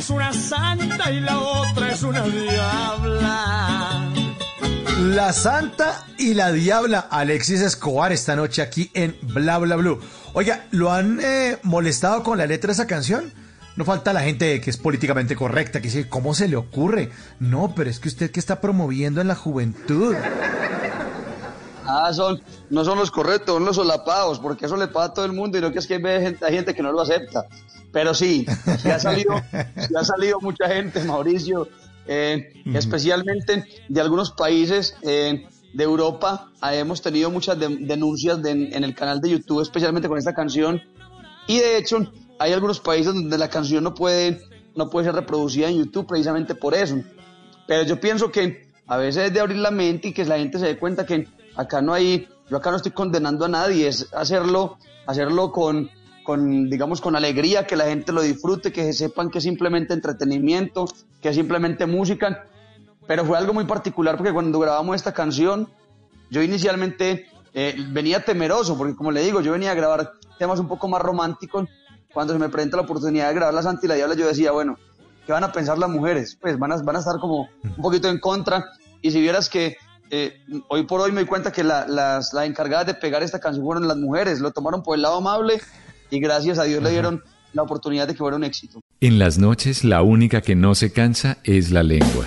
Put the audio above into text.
es una santa y la otra es una diabla. La Santa y la Diabla, Alexis Escobar, esta noche aquí en Bla Bla Blue. Oiga, ¿lo han eh, molestado con la letra de esa canción? No falta la gente que es políticamente correcta, que dice, ¿cómo se le ocurre? No, pero es que usted que está promoviendo en la juventud. Ah, son, no son los correctos, son los solapados, porque eso le pasa a todo el mundo y no que es que hay gente, hay gente que no lo acepta. Pero sí, sí ha salido, ha salido mucha gente, Mauricio, eh, especialmente de algunos países eh, de Europa. Ah, hemos tenido muchas de- denuncias de- en el canal de YouTube, especialmente con esta canción. Y de hecho, hay algunos países donde la canción no puede, no puede ser reproducida en YouTube precisamente por eso. Pero yo pienso que a veces es de abrir la mente y que la gente se dé cuenta que acá no hay, yo acá no estoy condenando a nadie, es hacerlo, hacerlo con, con, digamos, con alegría, que la gente lo disfrute, que sepan que es simplemente entretenimiento, que es simplemente música. Pero fue algo muy particular porque cuando grabamos esta canción, yo inicialmente eh, venía temeroso, porque como le digo, yo venía a grabar temas un poco más románticos. Cuando se me presenta la oportunidad de grabar La Santa y la Diabla, yo decía, bueno, ¿qué van a pensar las mujeres? Pues van a, van a estar como un poquito en contra. Y si vieras que eh, hoy por hoy me doy cuenta que la- las, las encargadas de pegar esta canción fueron las mujeres, lo tomaron por el lado amable y gracias a Dios le dieron la oportunidad de que fuera un éxito. En las noches la única que no se cansa es la lengua.